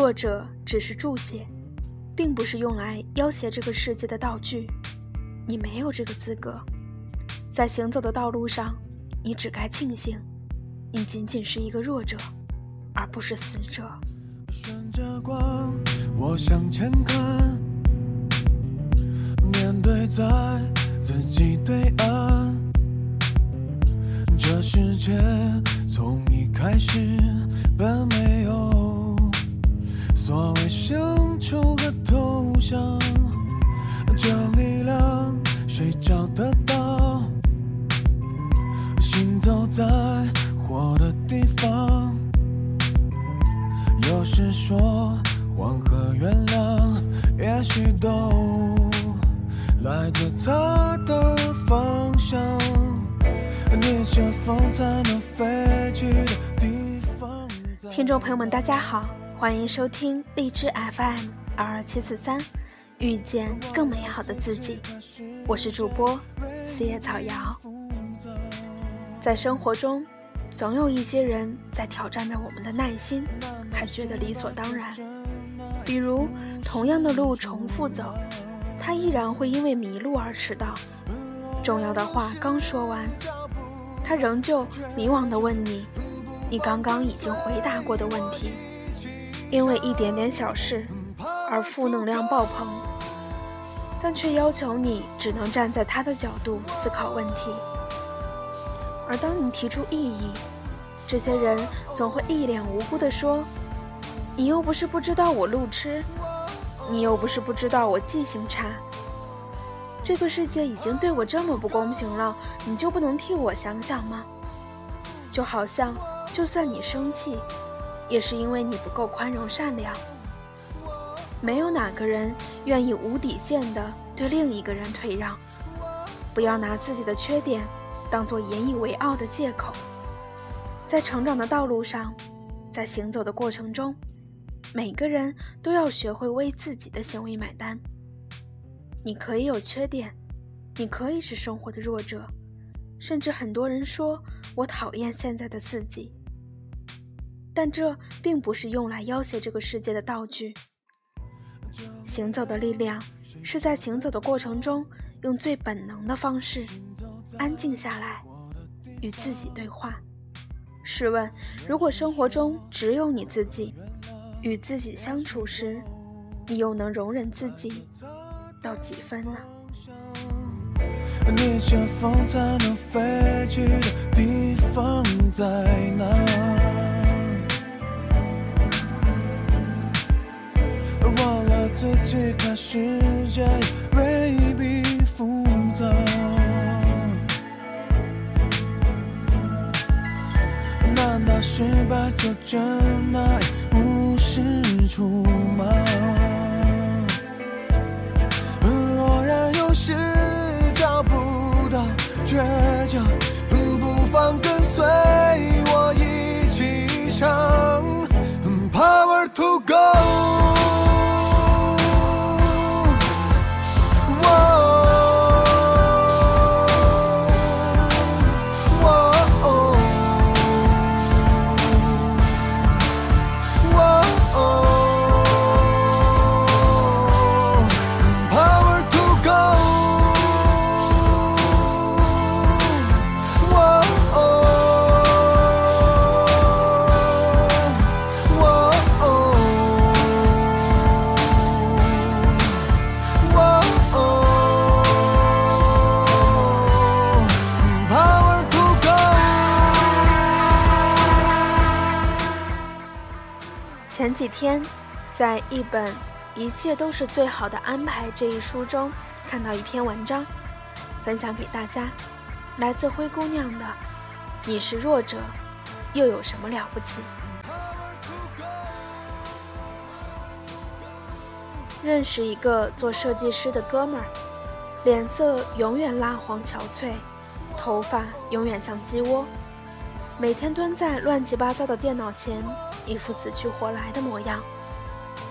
弱者只是注解，并不是用来要挟这个世界的道具。你没有这个资格。在行走的道路上，你只该庆幸，你仅仅是一个弱者，而不是死者。顺着光，我向前看，面对在自己对岸。这世界从一开始本没有所谓相处和投降，这力量谁找得到？行走在火的地方。有时说谎和原谅，也许都来自他的方向。逆着风才能飞去的地方。听众朋友们，大家好，欢迎收听荔枝 FM 二二七四三，遇见更美好的自己。我是主播四叶草瑶。在生活中，总有一些人在挑战着我们的耐心，还觉得理所当然。比如，同样的路重复走，他依然会因为迷路而迟到。重要的话刚说完，他仍旧迷惘地问你：“你刚刚已经回答过的问题。”因为一点点小事而负能量爆棚，但却要求你只能站在他的角度思考问题。而当你提出异议，这些人总会一脸无辜地说：“你又不是不知道我路痴，你又不是不知道我记性差。这个世界已经对我这么不公平了，你就不能替我想想吗？就好像，就算你生气，也是因为你不够宽容善良。没有哪个人愿意无底线的对另一个人退让。不要拿自己的缺点。”当做引以为傲的借口，在成长的道路上，在行走的过程中，每个人都要学会为自己的行为买单。你可以有缺点，你可以是生活的弱者，甚至很多人说我讨厌现在的自己，但这并不是用来要挟这个世界的道具。行走的力量，是在行走的过程中，用最本能的方式。安静下来，与自己对话。试问，如果生活中只有你自己，与自己相处时，你又能容忍自己到几分呢？逆着风才能飞去的地方在哪？己前几天，在一本《一切都是最好的安排》这一书中，看到一篇文章，分享给大家，来自灰姑娘的：“你是弱者，又有什么了不起？”认识一个做设计师的哥们儿，脸色永远蜡黄憔悴，头发永远像鸡窝，每天蹲在乱七八糟的电脑前。一副死去活来的模样，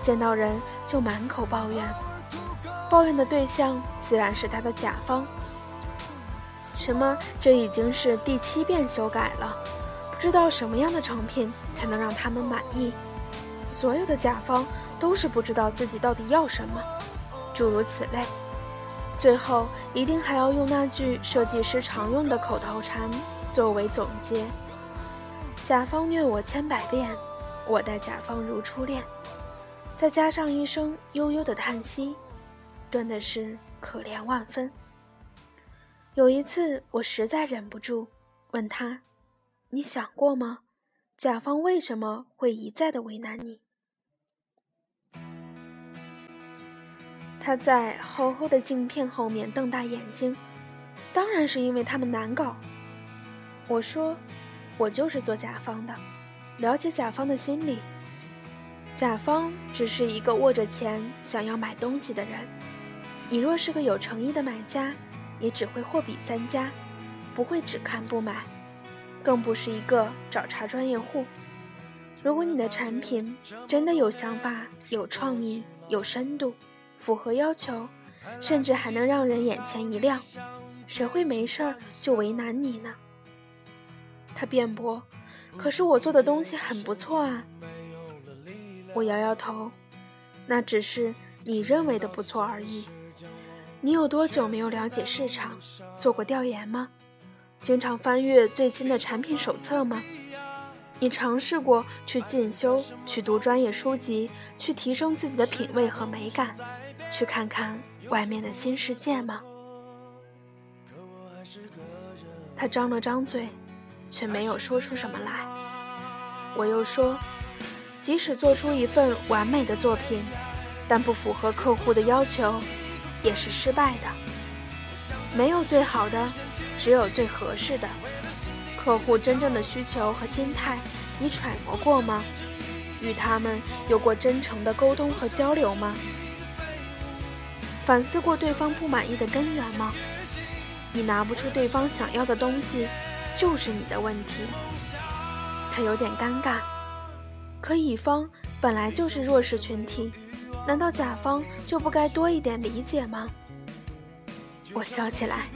见到人就满口抱怨，抱怨的对象自然是他的甲方。什么？这已经是第七遍修改了，不知道什么样的成品才能让他们满意。所有的甲方都是不知道自己到底要什么，诸如此类。最后一定还要用那句设计师常用的口头禅作为总结：甲方虐我千百遍，我待甲方如初恋。再加上一声悠悠的叹息，真的是可怜万分。有一次，我实在忍不住问他：“你想过吗？甲方为什么会一再的为难你？”他在厚厚的镜片后面瞪大眼睛，当然是因为他们难搞。我说：“我就是做甲方的，了解甲方的心理。”甲方只是一个握着钱想要买东西的人，你若是个有诚意的买家，也只会货比三家，不会只看不买，更不是一个找茬专业户。如果你的产品真的有想法、有创意、有深度，符合要求，甚至还能让人眼前一亮，谁会没事儿就为难你呢？他辩驳：“可是我做的东西很不错啊。”我摇摇头，那只是你认为的不错而已。你有多久没有了解市场，做过调研吗？经常翻阅最新的产品手册吗？你尝试过去进修、去读专业书籍，去提升自己的品味和美感，去看看外面的新世界吗？他张了张嘴，却没有说出什么来。我又说。即使做出一份完美的作品，但不符合客户的要求，也是失败的。没有最好的，只有最合适的。客户真正的需求和心态，你揣摩过吗？与他们有过真诚的沟通和交流吗？反思过对方不满意的根源吗？你拿不出对方想要的东西，就是你的问题。他有点尴尬。可乙方本来就是弱势群体，难道甲方就不该多一点理解吗？我笑起来。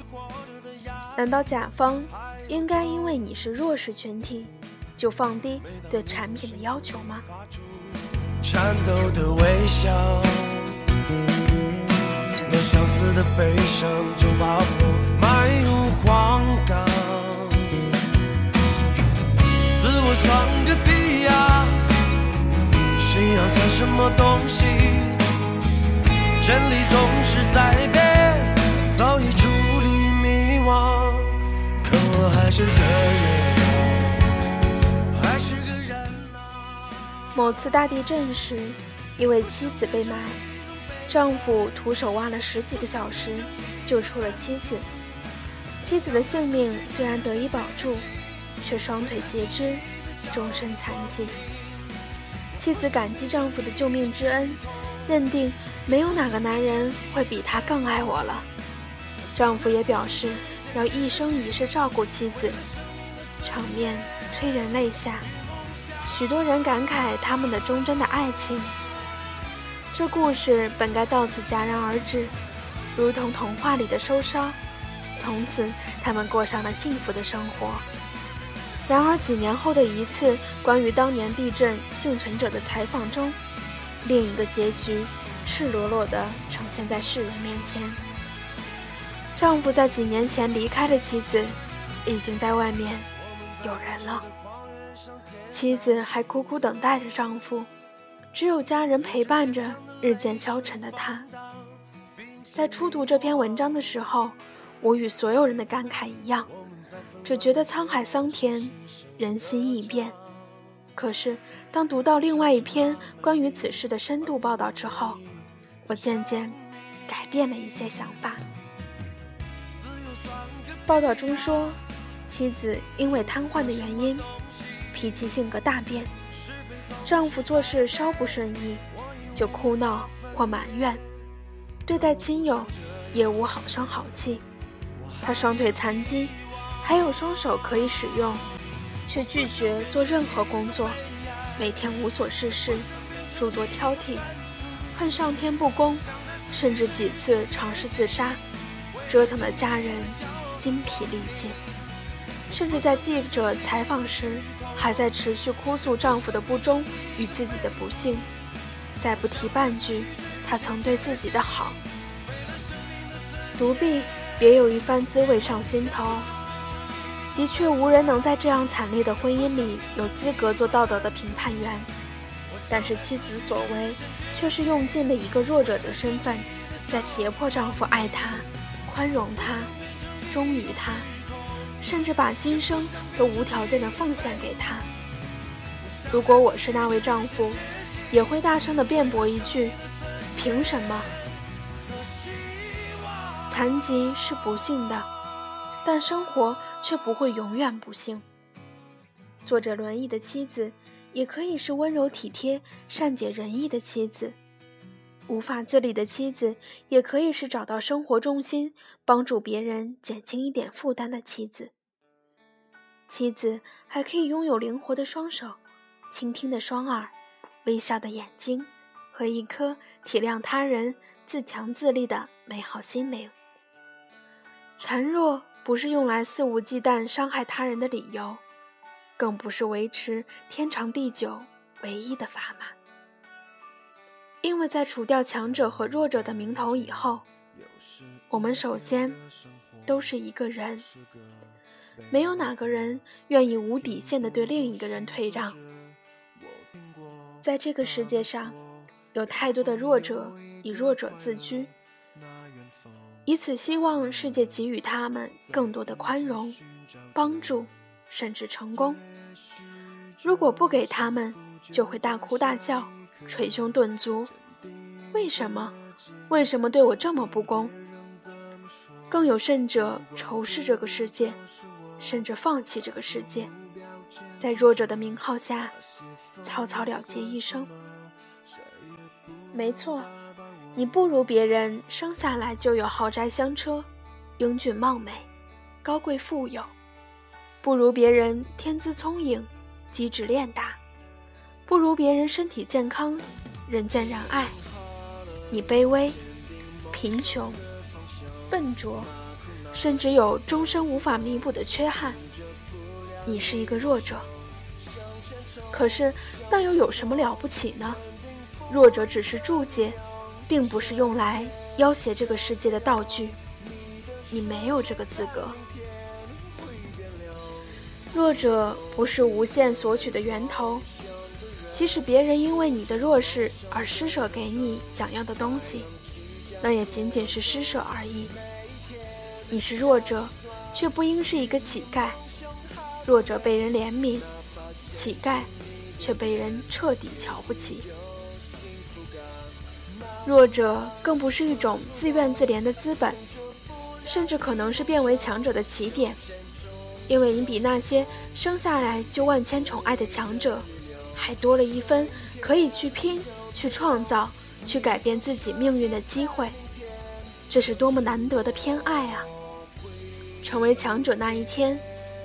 难道甲方应该因为你是弱势群体，就放低对产品的要求吗？颤抖的微笑，相似的悲伤就把我埋入个屁呀！信仰算什么东西？真理总是在变，早已处理迷惘。可我还是个人，还是个人某次大地震时，一位妻子被埋，丈夫徒手挖了十几个小时，救出了妻子。妻子的性命虽然得以保住，却双腿截肢，终身残疾。妻子感激丈夫的救命之恩，认定没有哪个男人会比他更爱我了。丈夫也表示要一生一世照顾妻子，场面催人泪下。许多人感慨他们的忠贞的爱情。这故事本该到此戛然而止，如同童话里的收梢。从此，他们过上了幸福的生活。然而几年后的一次关于当年地震幸存者的采访中，另一个结局赤裸裸地呈现在世人面前。丈夫在几年前离开的妻子，已经在外面有人了。妻子还苦苦等待着丈夫，只有家人陪伴着日渐消沉的她。在初读这篇文章的时候，我与所有人的感慨一样。只觉得沧海桑田，人心易变。可是，当读到另外一篇关于此事的深度报道之后，我渐渐改变了一些想法。报道中说，妻子因为瘫痪的原因，脾气性格大变，丈夫做事稍不顺意，就哭闹或埋怨，对待亲友也无好声好气。他双腿残疾。还有双手可以使用，却拒绝做任何工作，每天无所事事，诸多挑剔，恨上天不公，甚至几次尝试自杀，折腾的家人精疲力尽。甚至在记者采访时，还在持续哭诉丈夫的不忠与自己的不幸，再不提半句他曾对自己的好。独臂别有一番滋味上心头。的确，无人能在这样惨烈的婚姻里有资格做道德的评判员。但是妻子所为，却是用尽了一个弱者的身份，在胁迫丈夫爱她、宽容她、忠于她，甚至把今生都无条件的奉献给他。如果我是那位丈夫，也会大声的辩驳一句：凭什么？残疾是不幸的，但生活却不会永远不幸。坐着轮椅的妻子，也可以是温柔体贴、善解人意的妻子；无法自理的妻子，也可以是找到生活重心、帮助别人减轻一点负担的妻子。妻子还可以拥有灵活的双手、倾听的双耳、微笑的眼睛和一颗体谅他人、自强自立的美好心灵。孱弱不是用来肆无忌惮伤害他人的理由，更不是维持天长地久唯一的砝码。因为在除掉强者和弱者的名头以后，我们首先都是一个人，没有哪个人愿意无底线的对另一个人退让。在这个世界上，有太多的弱者以弱者自居。以此希望世界给予他们更多的宽容、帮助，甚至成功。如果不给他们，就会大哭大叫、捶胸顿足。为什么？为什么对我这么不公？更有甚者，仇视这个世界，甚至放弃这个世界，在弱者的名号下，草草了结一生。没错。你不如别人生下来就有豪宅香车，英俊貌美，高贵富有；不如别人天资聪颖，机智练达；不如别人身体健康，人见人爱。你卑微、贫穷、笨拙，甚至有终身无法弥补的缺憾。你是一个弱者。可是那又有什么了不起呢？弱者只是注解。并不是用来要挟这个世界的道具，你没有这个资格。弱者不是无限索取的源头，即使别人因为你的弱势而施舍给你想要的东西，那也仅仅是施舍而已。你是弱者，却不应是一个乞丐。弱者被人怜悯，乞丐却被人彻底瞧不起。弱者更不是一种自怨自怜的资本，甚至可能是变为强者的起点，因为你比那些生下来就万千宠爱的强者，还多了一分可以去拼、去创造、去改变自己命运的机会。这是多么难得的偏爱啊！成为强者那一天，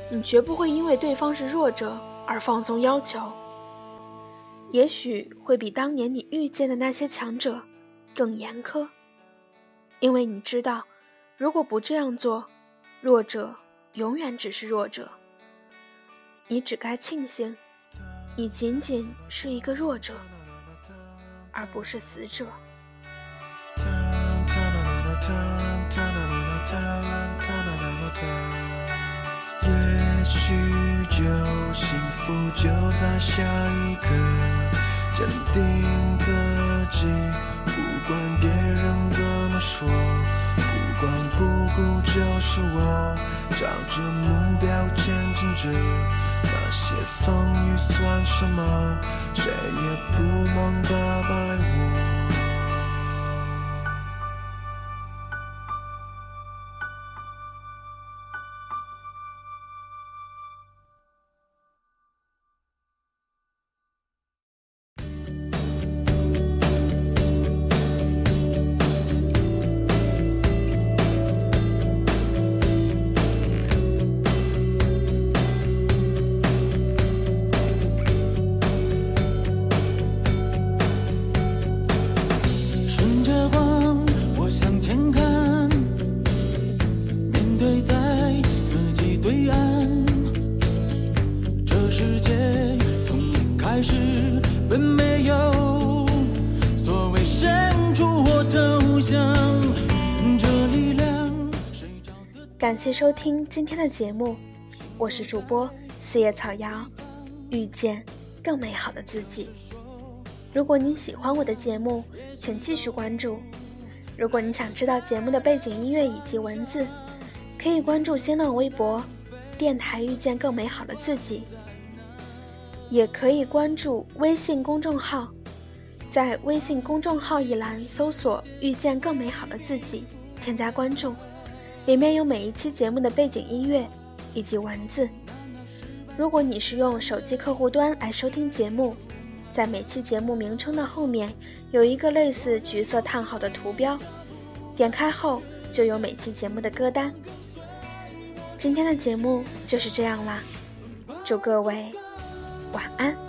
你绝不会因为对方是弱者而放松要求，也许会比当年你遇见的那些强者。更严苛，因为你知道，如果不这样做，弱者永远只是弱者。你只该庆幸，你仅仅是一个弱者，而不是死者。也许就幸福就在下一刻，坚定自己。不管别人怎么说，不管不顾，就是我朝着目标前进着。那些风雨算什么？谁也不能打败我。感谢收听今天的节目，我是主播四叶草瑶，遇见更美好的自己。如果您喜欢我的节目，请继续关注。如果你想知道节目的背景音乐以及文字，可以关注新浪微博“电台遇见更美好的自己”，也可以关注微信公众号，在微信公众号一栏搜索“遇见更美好的自己”，添加关注，里面有每一期节目的背景音乐以及文字。如果你是用手机客户端来收听节目，在每期节目名称的后面有一个类似橘色叹号的图标，点开后就有每期节目的歌单。今天的节目就是这样啦，祝各位晚安。